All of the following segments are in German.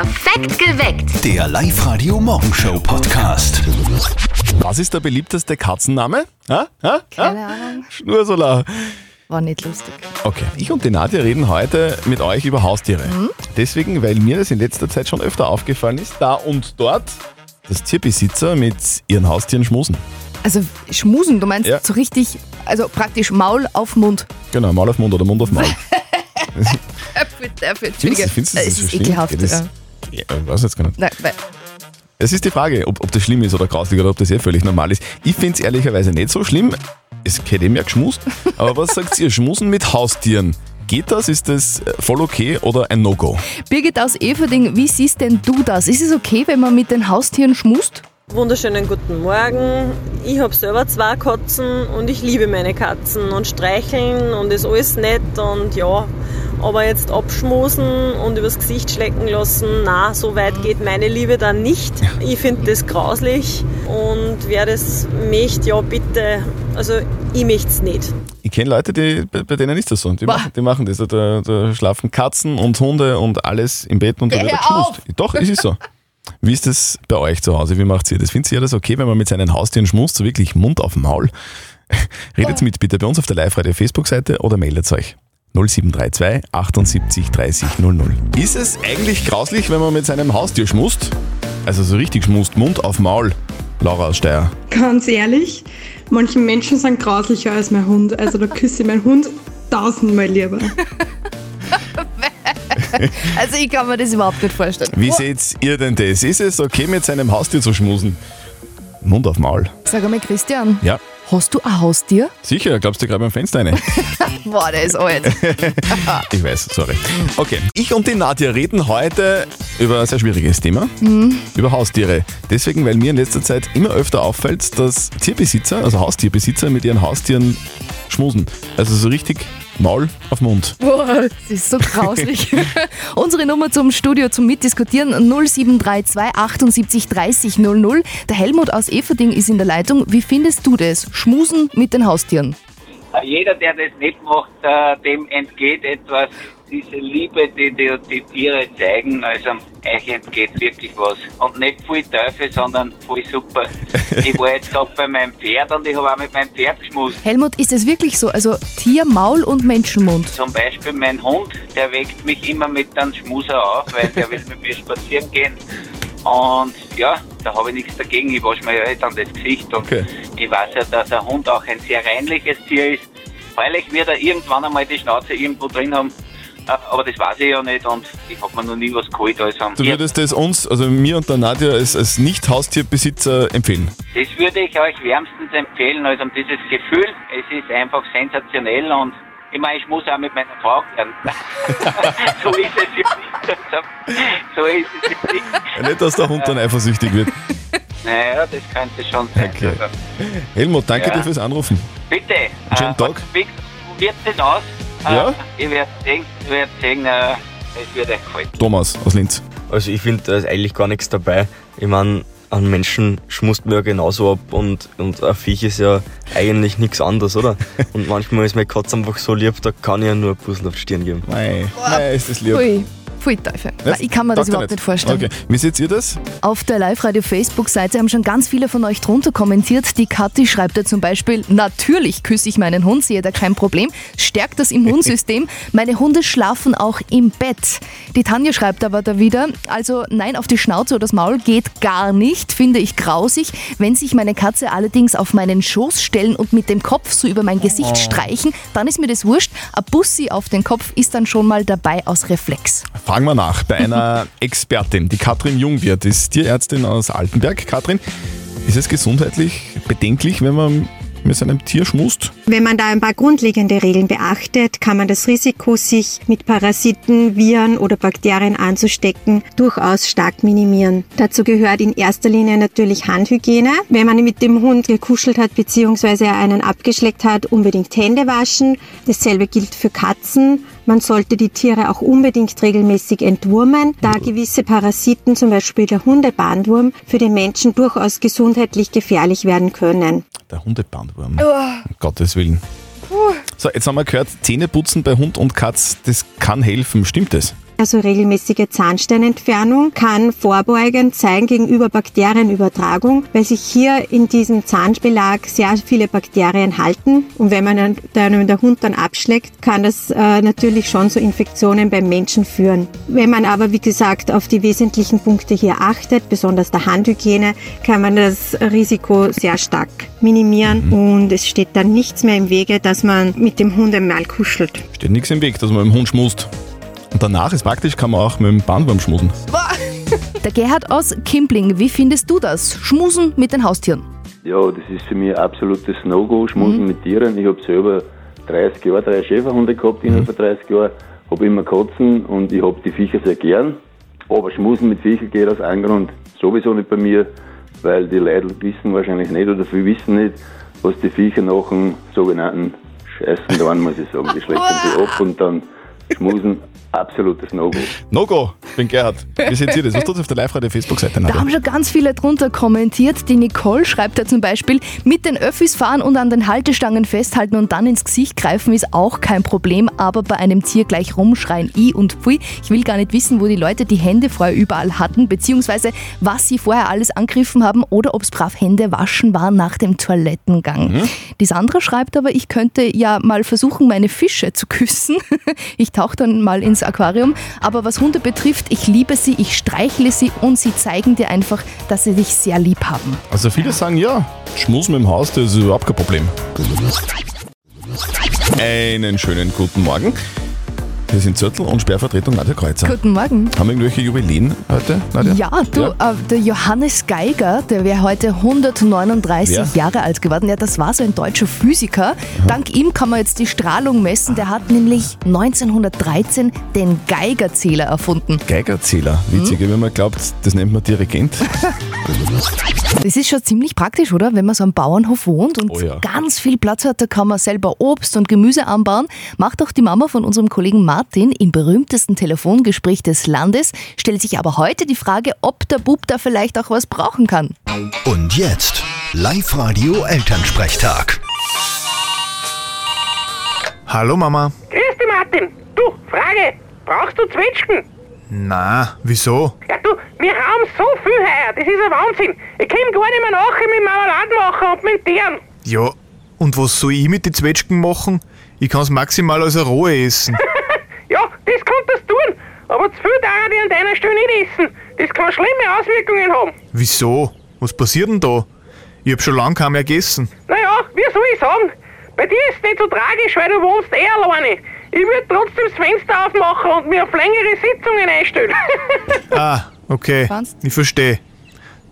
Perfekt geweckt. Der Live-Radio-Morgenshow-Podcast. Was ist der beliebteste Katzenname? Ha? Ha? Keine Ahnung. Schnursolar. War nicht lustig. Okay, ich und die Nadja reden heute mit euch über Haustiere. Mhm. Deswegen, weil mir das in letzter Zeit schon öfter aufgefallen ist, da und dort, dass Tierbesitzer mit ihren Haustieren schmusen. Also schmusen, du meinst Ja. so richtig, also praktisch Maul auf Mund. Genau, Maul auf Mund oder Mund auf Maul. Entschuldige, findest du das es so schlimm? ekelhaft. Das- Ja. Ja, ich weiß jetzt gar nicht. Nein, weil, Es ist die Frage, ob, ob das schlimm ist oder grauslich oder ob das eh völlig normal ist. Ich finde es ehrlicherweise nicht so schlimm. Es hätte eben ja geschmust. Aber was sagt ihr? Schmusen mit Haustieren. Geht das? Ist das äh, voll okay oder ein No-Go? Birgit aus Everding, wie siehst denn du das? Ist es okay, wenn man mit den Haustieren schmust? Wunderschönen guten Morgen. Ich habe selber zwei Katzen und ich liebe meine Katzen und streicheln und ist alles nett und ja, aber jetzt abschmusen und übers Gesicht schlecken lassen, na, so weit geht meine Liebe dann nicht. Ich finde das grauslich und wer das möchte, ja bitte, also ich möchte es nicht. Ich kenne Leute, die, bei, denen ist das so. Die, machen, die machen das. Da, da schlafen Katzen und Hunde und alles im Bett und da wird geschmust. Doch, es ist so. Wie ist das bei euch zu Hause? Wie macht ihr das? Findet ihr das okay, wenn man mit seinen Haustieren schmust, so wirklich Mund auf Maul? Redet mit bitte bei uns auf der Live-Radio-Facebook-Seite oder meldet euch. 0732 78 30 00. Ist es eigentlich grauslich, wenn man mit seinem Haustier schmust? Also so richtig schmust, Mund auf Maul. Laura aus Steyr. Ganz ehrlich, manche Menschen sind grauslicher als mein Hund. Also da küsse ich meinen Hund tausendmal lieber. Also ich kann mir das überhaupt nicht vorstellen. Wie seht ihr denn das? Ist es okay, mit seinem Haustier zu schmusen? Mund auf Maul. Sag einmal, Christian, Ja, hast du ein Haustier? sicher, glaubst du gerade beim Fenster eine? Boah, der ist alt. Ich weiß, sorry. Okay, ich und die Nadja reden heute über ein sehr schwieriges Thema, über Haustiere. Deswegen, weil mir in letzter Zeit immer öfter auffällt, dass Tierbesitzer, also Haustierbesitzer mit ihren Haustieren schmusen. Also so richtig Maul auf Mund. Boah, das ist so grauslich. Unsere Nummer zum Studio zum Mitdiskutieren 0732 78 30 00. Der Helmut aus Everding ist in der Leitung. Wie findest du das? Schmusen mit den Haustieren. Jeder, der das nicht macht, äh, dem entgeht etwas. Diese Liebe, die die, die Tiere zeigen, also euch entgeht wirklich was. Und nicht voll Teufel, sondern voll super. ich war jetzt gerade bei meinem Pferd und ich habe auch mit meinem Pferd geschmust. Helmut, ist es wirklich so? Also Tier, Maul und Menschenmund. Zum Beispiel mein Hund, der weckt mich immer mit einem Schmuser auf, weil der will mit mir spazieren gehen. Und ja, da habe ich nichts dagegen. Ich wasche mir ja eh dann das Gesicht. Und Okay. ich weiß ja, dass ein Hund auch ein sehr reinliches Tier ist. Freilich wird er irgendwann einmal die Schnauze irgendwo drin haben. Aber das weiß ich ja nicht und ich habe mir noch nie was geholt. Also, Du würdest das uns, also mir und der Nadja als, als Nicht-Haustierbesitzer empfehlen. das würde ich euch wärmstens empfehlen. Also dieses Gefühl, es ist einfach sensationell und ich meine, ich muss auch mit meiner Frau gern. so ist es jetzt nicht. So ist es nicht. Ja, Nicht, dass der Hund dann eifersüchtig wird. Naja, das könnte schon sein. Okay. Also, Helmut, danke Ja. dir fürs Anrufen. bitte. Schönen äh, Tag. Wie wird das aus? Äh, Ja? Ich werde sehen, ich werde sehen, äh, es wird euch gefallen. Thomas aus Linz. Also ich finde, da ist eigentlich gar nichts dabei. Ich meine, an Menschen schmust man ja genauso ab und, und ein Viech ist ja eigentlich nichts anderes, oder? Und manchmal ist meine Katze einfach so lieb, da kann ich ja nur ein Puzzle auf die Stirn geben. Mei, mei, ist das lieb. Ui, pfui Teufel. Ich kann mir das er überhaupt nicht vorstellen. Okay, wie seht ihr das? Auf der Live-Radio-Facebook-Seite haben schon ganz viele von euch drunter kommentiert. Die Kathi schreibt da zum Beispiel, natürlich küsse ich meinen Hund, sehe da kein Problem. Stärkt das Immunsystem. Meine Hunde schlafen auch im Bett. Die Tanja schreibt aber da wieder, also nein, auf die Schnauze oder das Maul geht gar nicht, finde ich grausig. Wenn sich meine Katze allerdings auf meinen Schoß stellen und mit dem Kopf so über mein Gesicht streichen, dann ist mir das wurscht. Ein Bussi auf den Kopf ist dann schon mal dabei aus Reflex. Fragen wir nach bei einer Expertin, die Katrin Jungwirth ist Tierärztin aus Altenberg. Katrin, ist es gesundheitlich bedenklich, wenn man mit seinem Tier schmust? Wenn man da ein paar grundlegende Regeln beachtet, kann man das Risiko, sich mit Parasiten, Viren oder Bakterien anzustecken, durchaus stark minimieren. Dazu gehört in erster Linie natürlich Handhygiene. Wenn man mit dem Hund gekuschelt hat bzw. er einen abgeschleckt hat, unbedingt Hände waschen. Dasselbe gilt für Katzen. Man sollte die Tiere auch unbedingt regelmäßig entwurmen, da gewisse Parasiten, zum Beispiel der Hundebandwurm, für den Menschen durchaus gesundheitlich gefährlich werden können. Der Hundebandwurm. Um Gottes Willen. So, jetzt haben wir gehört, Zähneputzen bei Hund und Katz, das kann helfen. Stimmt das? Also regelmäßige Zahnsteinentfernung kann vorbeugend sein gegenüber Bakterienübertragung, weil sich hier in diesem Zahnbelag sehr viele Bakterien halten. Und wenn man dann der Hund dann abschlägt, kann das äh, natürlich schon zu Infektionen beim Menschen führen. Wenn man aber, wie gesagt, auf die wesentlichen Punkte hier achtet, besonders der Handhygiene, kann man das Risiko sehr stark minimieren Mhm. und es steht dann nichts mehr im Wege, dass man mit dem Hund einmal kuschelt. Steht nichts im Weg, dass man mit dem Hund schmust. Und danach ist praktisch, kann man auch mit dem Bandwurm schmusen. Der Gerhard aus Kimbling, wie findest du das? Schmusen mit den Haustieren? Ja, das ist für mich absolutes No-Go, Schmusen mit Tieren. Ich habe selber 30 Jahre drei Schäferhunde gehabt innerhalb von 30 Jahren, habe immer Katzen und ich habe die Viecher sehr gern. Aber Schmusen mit Viecher geht aus einem Grund sowieso nicht bei mir, weil die Leute wissen wahrscheinlich nicht oder viele wissen nicht, was die Viecher nach dem sogenannten Scheißen da muss ich sagen. Die schleppen sie ab und dann schmusen. Absolutes No-Go. No-Go, ich bin Gerhard. Wie seht ihr das? Was tut auf der Live-Radio-Facebook-Seite? Da haben schon ganz viele drunter kommentiert. Die Nicole schreibt da zum Beispiel, mit den Öffis fahren und an den Haltestangen festhalten und dann ins Gesicht greifen ist auch kein Problem, aber bei einem Tier gleich rumschreien, i und pfui. Ich will gar nicht wissen, wo die Leute die Hände vorher überall hatten, beziehungsweise was sie vorher alles angegriffen haben oder ob es brav Hände waschen war nach dem Toilettengang. Die Sandra schreibt aber, ich könnte ja mal versuchen, meine Fische zu küssen. Ich tauche dann mal ins Aquarium. Aber was Hunde betrifft, ich liebe sie, ich streichle sie und sie zeigen dir einfach, dass sie dich sehr lieb haben. Also viele sagen ja, Schmusen mit dem Haus, das ist überhaupt kein Problem. Einen schönen guten Morgen. Wir sind Zürtel und Sperrvertretung Nadja Kreuzer. Guten Morgen. Haben wir irgendwelche Jubiläen heute, Nadja? Ja, du, Äh, der Johannes Geiger, der wäre heute 139 Wer? Jahre alt geworden. Ja, das war so ein deutscher Physiker. Dank ihm kann man jetzt die Strahlung messen. Der hat nämlich 1913 den Geigerzähler erfunden. Geigerzähler, witzig, wenn man glaubt, das nennt man Dirigent. Das ist schon ziemlich praktisch, oder? Wenn man so am Bauernhof wohnt und Oh ja. ganz viel Platz hat, da kann man selber Obst und Gemüse anbauen. Macht auch die Mama von unserem Kollegen Martin im berühmtesten Telefongespräch des Landes. Stellt sich aber heute die Frage, ob der Bub da vielleicht auch was brauchen kann. Und jetzt Live-Radio Elternsprechtag. Hallo Mama. Grüß dich, Martin. Du, Frage. Brauchst du Zwetschgen? Na, wieso? Ja, du, wir haben so viel heuer. Das ist ein Wahnsinn. Ich komm gar nicht mehr nachher mit Marmeladen machen und mit Tieren. Ja, und was soll ich mit den Zwetschgen machen? Ich kann's maximal als eine rohe essen. Ja, das könntest du tun. Aber zu viel darf ich an deiner Stelle nicht essen. Das kann schlimme Auswirkungen haben. Wieso? Was passiert denn da? Ich hab schon lang kaum mehr gegessen. Naja, wie soll ich sagen? Bei dir ist es nicht so tragisch, weil du wohnst eh alleine. Ich würde trotzdem das Fenster aufmachen und mir auf längere Sitzungen einstellen. Ah, okay. Ich verstehe.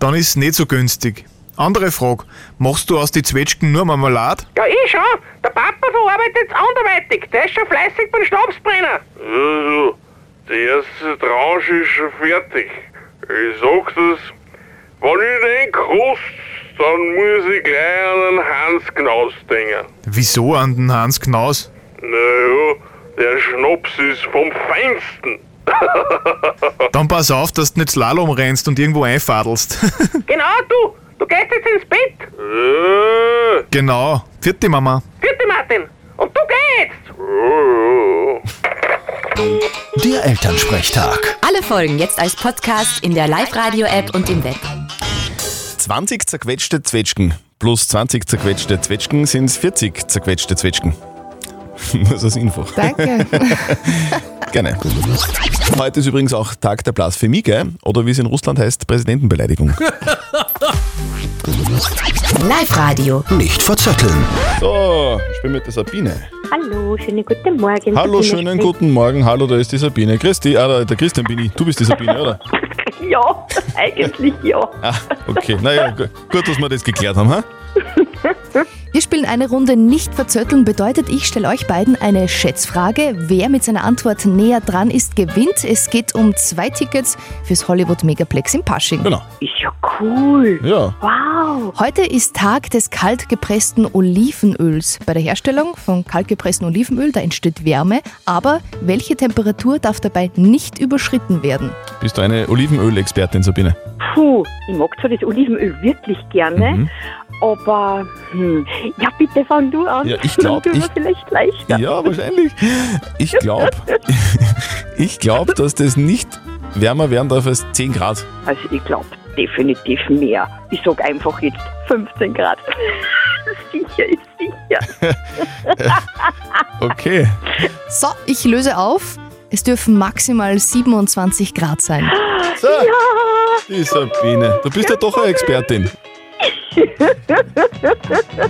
Dann ist es nicht so günstig. Andere Frage. Machst du aus die Zwetschgen nur Marmelade? ja, ich schon. Der Papa verarbeitet es anderweitig. Der ist schon fleißig beim Schnapsbrenner. Also, die erste Tranche ist schon fertig. Ich sag das, wenn ich den kost, dann muss ich gleich an den Hans Knaus denken. Wieso an den Hans Knaus? Naja, der Schnaps ist vom Feinsten. Dann pass auf, dass du nicht Slalom rennst und irgendwo einfadelst. Genau, du. Du gehst jetzt ins Bett. Äh, genau. Vierte Mama. Vierte Martin. Und du geh jetzt. ja, ja. Der Elternsprechtag. Alle Folgen jetzt als Podcast in der Live-Radio-App und im Web. 20 zerquetschte Zwetschgen plus 20 zerquetschte Zwetschgen sind 40 zerquetschte Zwetschgen. So als Info. Danke. Gerne. Heute ist übrigens auch Tag der Blasphemie, gell? Oder wie es in Russland heißt, Präsidentenbeleidigung. Live-Radio. Nicht verzetteln. So, ich bin mit der Sabine. Hallo, schönen guten Morgen. Hallo, Sabine schönen spricht. guten Morgen. Hallo, da ist die Sabine. Christi, ah, da- der Christian bin ich. Du bist die Sabine, oder? Ja, eigentlich ja. Ah, okay. Naja, gu- gut, dass wir das geklärt haben, ha? Wir spielen eine Runde nicht verzötteln, bedeutet, ich stelle euch beiden eine Schätzfrage. Wer mit seiner Antwort näher dran ist, gewinnt. Es geht um zwei Tickets fürs Hollywood Megaplex in Pasching. Genau. Ist ja cool. Ja. Wow. Heute ist Tag des kaltgepressten Olivenöls. Bei der Herstellung von kaltgepresstem Olivenöl, da entsteht Wärme, aber welche Temperatur darf dabei nicht überschritten werden? Bist du eine Olivenöl-Expertin, Sabine? Puh, ich mag zwar das Olivenöl wirklich gerne, Mhm. Aber hm, ja, bitte fang du an. Ja, ich glaub, Dann tun wir ich- vielleicht leichter. Ja, wahrscheinlich. Ich glaube, Ich glaube, dass das nicht wärmer werden darf als 10 Grad. Also ich glaube definitiv mehr. Ich sag einfach jetzt 15 Grad. sicher ist sicher. Okay. So, ich löse auf. Es dürfen maximal 27 Grad sein. So, die Sabine. Du bist ja doch eine Expertin.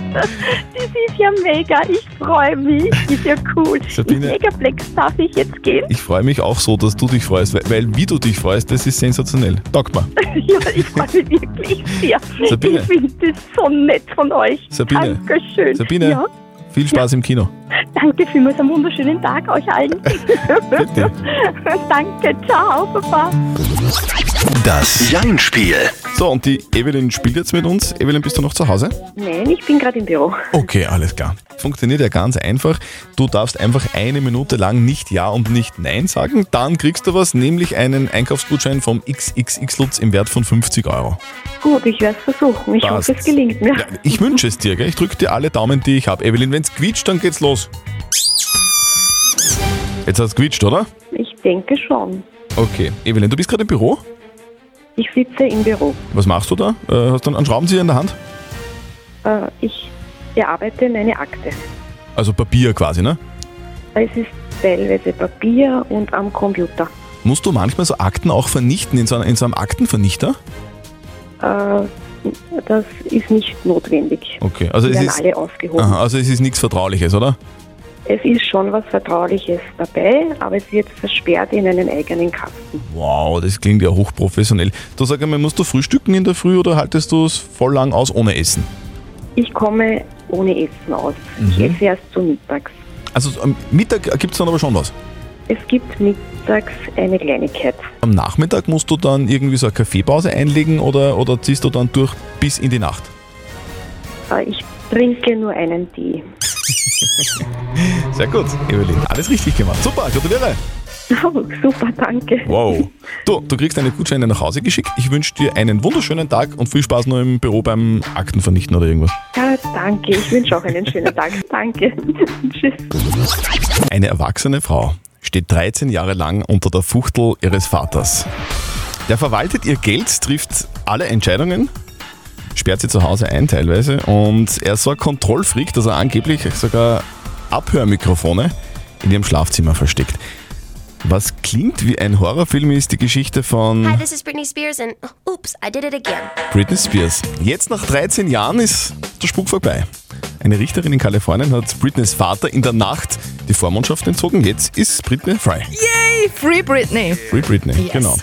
Das ist ja mega. Ich freue mich. Ist ja cool. Sabine. In Megaplex darf ich jetzt gehen? Ich freue mich auch so, dass du dich freust, weil, weil wie du dich freust, das ist sensationell. Taugt mir. Ja, ich freue mich wirklich sehr. Sabine. Ich finde das so nett von euch. Sabine. Dankeschön. Sabine, Ja, viel Spaß im Kino. danke vielmals. Einen wunderschönen Tag euch allen. Bitte. danke. Ciao, Papa. Das Jein-Spiel. So, und die Evelyn spielt jetzt mit uns. Evelyn, bist du noch zu Hause? Nein, ich bin gerade im Büro. Okay, alles klar. Funktioniert ja ganz einfach. Du darfst einfach eine Minute lang nicht Ja und nicht Nein sagen. Dann kriegst du was, nämlich einen Einkaufsgutschein vom XXX Lutz im Wert von 50 Euro. Gut, ich werde es versuchen. Ich Passt. hoffe, es gelingt mir. Ja, ich wünsche es dir, gell? Ich drücke dir alle Daumen, die ich habe. Evelyn, wenn es quietscht, dann geht's los. Jetzt hat es quietscht, oder? Ich denke schon. Okay. Evelyn, du bist gerade im Büro? Ich sitze im Büro. Was machst du da? Äh, hast du einen Schraubenzieher in der Hand? Äh, ich bearbeite meine Akte. Also Papier quasi, ne? Es ist teilweise Papier und am Computer. Musst du manchmal so Akten auch vernichten in so, einem- in so einem Aktenvernichter? Äh, das ist nicht notwendig. Okay, also Die es werden ist, alle aufgehoben. aha, also es ist nichts Vertrauliches, oder? Es ist schon was Vertrauliches dabei, aber es wird versperrt in einen eigenen Kasten. Wow, das klingt ja hochprofessionell. Du sag einmal, musst du frühstücken in der Früh oder haltest du es voll lang aus ohne Essen? Ich komme ohne Essen aus. Ich Mhm. esse erst zu mittags. Also am Mittag gibt es dann aber schon was. Es gibt mittags eine Kleinigkeit. Am Nachmittag musst du dann irgendwie so eine Kaffeepause einlegen oder, oder ziehst du dann durch bis in die Nacht? Äh, Ich trinke nur einen Tee. Sehr gut, Evelyn. Alles richtig gemacht. Super, gratuliere. Oh, super, danke. Wow. Du, du kriegst deine Gutscheine nach Hause geschickt. Ich wünsche dir einen wunderschönen Tag und viel Spaß noch im Büro beim Akten vernichten oder irgendwas. Ja, danke. Ich wünsche auch einen schönen Tag. Danke. Tschüss. Eine erwachsene Frau steht 13 Jahre lang unter der Fuchtel ihres Vaters. Der verwaltet ihr Geld, trifft alle Entscheidungen, sperrt sie zu Hause ein teilweise und er ist so ein Kontrollfreak, dass er angeblich sogar Abhörmikrofone in ihrem Schlafzimmer versteckt. Was klingt wie ein Horrorfilm ist die Geschichte von Hi, this is Britney Spears and oops, I did it again. Britney Spears. Jetzt nach 13 Jahren ist der Spuk vorbei. Eine Richterin in Kalifornien hat Britneys Vater in der Nacht die Vormundschaft entzogen. Jetzt ist Britney frei. Yay, Free Britney. Free Britney, Yes. genau.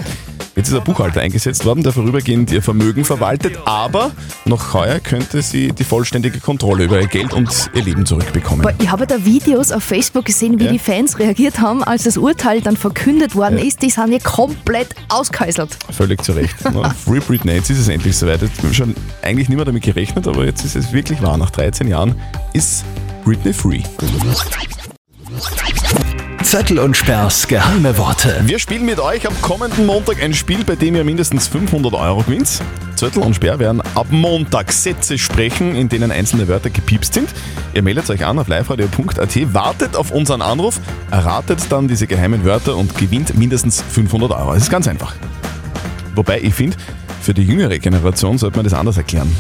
Jetzt ist ein Buchhalter eingesetzt worden, der vorübergehend ihr Vermögen verwaltet, aber noch heuer könnte sie die vollständige Kontrolle über ihr Geld und ihr Leben zurückbekommen. Boah, ich habe da Videos auf Facebook gesehen, wie Ja. die Fans reagiert haben, als das Urteil dann verkündet worden Ja. ist. Die sind ja komplett ausgehäuselt. Völlig zu Recht. Ne? Free Britney, jetzt ist es endlich soweit. Jetzt haben wir schon eigentlich nicht mehr damit gerechnet, aber jetzt ist es wirklich wahr. Nach 13 Jahren ist Britney free. Zettel und Sperrs geheime Worte. Wir spielen mit euch am kommenden Montag ein Spiel, bei dem ihr mindestens 500 Euro gewinnt. Zettel und Sperr werden ab Montag Sätze sprechen, in denen einzelne Wörter gepiepst sind. Ihr meldet euch an auf liveradio.at, wartet auf unseren Anruf, erratet dann diese geheimen Wörter und gewinnt mindestens 500 Euro. Es ist ganz einfach. Wobei ich finde, für die jüngere Generation sollte man das anders erklären.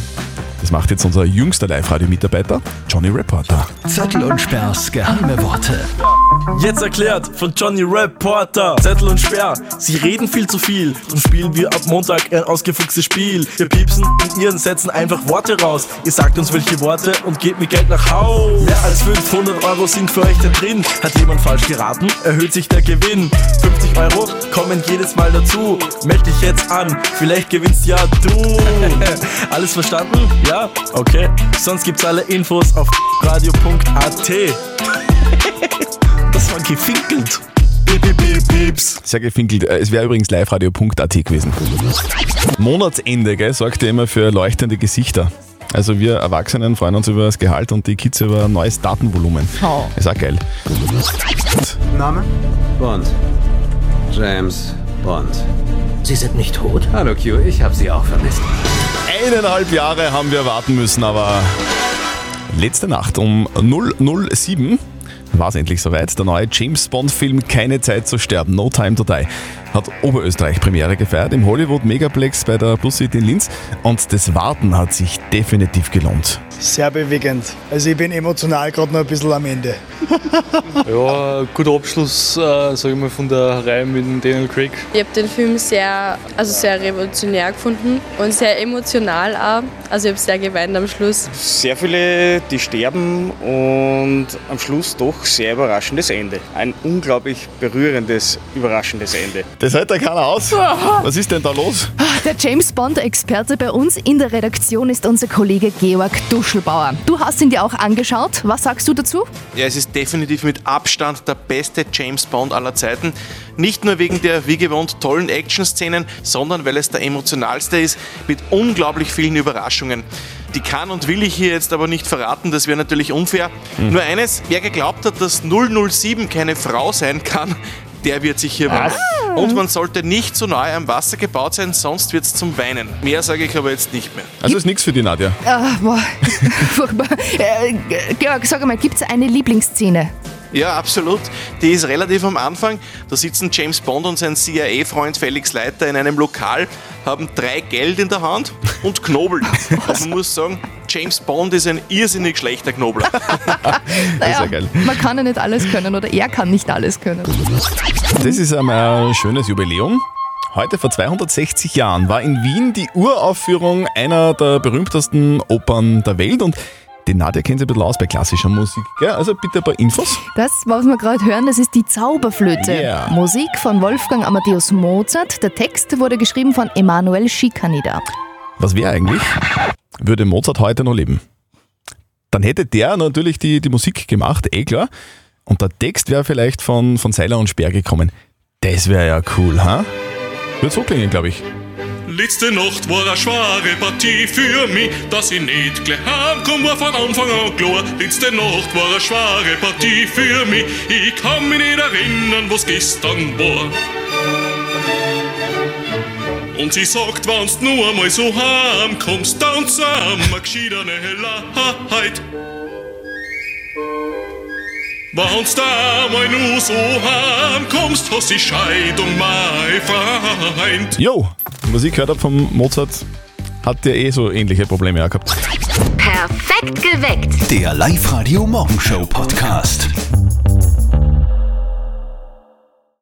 Das macht jetzt unser jüngster Live-Radio-Mitarbeiter, Johnny Reporter. Zettel und Sperrs geheime Worte. Jetzt erklärt von Johnny Reporter. Zettel und Sperr, sie reden viel zu viel. Drum spielen wir ab Montag ein ausgefuchstes Spiel. Wir piepsen in ihren Sätzen einfach Worte raus. Ihr sagt uns welche Worte und gebt mir Geld nach Haus. Mehr als 500 Euro sind für euch da drin. Hat jemand falsch geraten, erhöht sich der Gewinn. 50 Euro kommen jedes Mal dazu. Meld dich jetzt an, vielleicht gewinnst ja du. Alles verstanden? Ja? Okay. Sonst gibt's alle Infos auf radio.at. Das war gefinkelt. Piep, piep, piep, pieps. Sehr gefinkelt. Äh, Es wäre übrigens liveradio.at gewesen. Monatsende, gell, sorgt ja immer für leuchtende Gesichter. Also wir Erwachsenen freuen uns über das Gehalt und die Kids über ein neues Datenvolumen. Oh. Ist auch geil. Name? Bond. James Bond. Sie sind nicht tot? Hallo Q, ich habe Sie auch vermisst. Eineinhalb Jahre haben wir warten müssen, aber letzte Nacht um 007 war es endlich soweit. Der neue James Bond-Film Keine Zeit zu sterben, No Time to Die, hat Oberösterreich Premiere gefeiert im Hollywood Megaplex bei der Plus City in Linz und das Warten hat sich definitiv gelohnt. Sehr bewegend. Also ich bin emotional gerade noch ein bisschen am Ende. Ja, guter Abschluss, äh, sage ich mal, von der Reihe mit dem Daniel Craig. Ich habe den Film sehr, also sehr revolutionär gefunden und sehr emotional auch. Also ich habe sehr geweint am Schluss. Sehr viele, die sterben und am Schluss doch sehr überraschendes Ende. Ein unglaublich berührendes, überraschendes Ende. Das hält da keiner aus. Was ist denn da los? Der James Bond-Experte bei uns in der Redaktion ist unser Kollege Georg Duschelbauer. Du hast ihn dir auch angeschaut. Was sagst du dazu? Ja, es ist definitiv mit Abstand der beste James Bond aller Zeiten. Nicht nur wegen der wie gewohnt tollen Action-Szenen, sondern weil es der emotionalste ist, mit unglaublich vielen Überraschungen. Die kann und will ich hier jetzt aber nicht verraten, das wäre natürlich unfair. Nur eines, wer geglaubt hat, dass 007 keine Frau sein kann, der wird sich hier wundern. Und man sollte nicht so nahe am Wasser gebaut sein, sonst wird es zum Weinen. Mehr sage ich aber jetzt nicht mehr. Also ist nichts für die Nadja. Ah, boah, furchtbar. Äh, Georg, sag mal, gibt es eine Lieblingsszene? Ja, absolut. Die ist relativ am Anfang. Da sitzen James Bond und sein CIA-Freund Felix Leiter in einem Lokal, haben drei Geld in der Hand und knobeln. Und man muss sagen, James Bond ist ein irrsinnig schlechter Knobler. Naja, man kann ja nicht alles können oder er kann nicht alles können. Das ist einmal ein schönes Jubiläum. Heute vor 260 Jahren war in Wien die Uraufführung einer der berühmtesten Opern der Welt und die Nadja kennt sich ein bisschen aus bei klassischer Musik. Gell? Also bitte ein paar Infos. Das, was wir gerade hören, das ist die Zauberflöte. Yeah. Musik von Wolfgang Amadeus Mozart. Der Text wurde geschrieben von Emanuel Schikanida. Was wäre eigentlich, würde Mozart heute noch leben? Dann hätte der natürlich die, die Musik gemacht, eh klar. Und der Text wäre vielleicht von, von Seiler und Speer gekommen. Das wäre ja cool, ha? Wird so klingen, glaube ich. Letzte Nacht war eine schwere Partie für mich, dass ich nicht gleich heimkomm, war von Anfang an klar. Letzte Nacht war eine schwere Partie für mich, ich kann mich nicht erinnern, was gestern war. Und sie sagt, wenn's nur einmal so heimkommst, dann sind wir geschiedene Hellerheit. Wenn's da mal nur so heimkommst, hast die Scheidung mein Freund. Jo, die Musik gehört ab vom Mozart. Hat der eh so ähnliche Probleme auch gehabt. Perfekt geweckt. Der Live-Radio Morgenshow Podcast.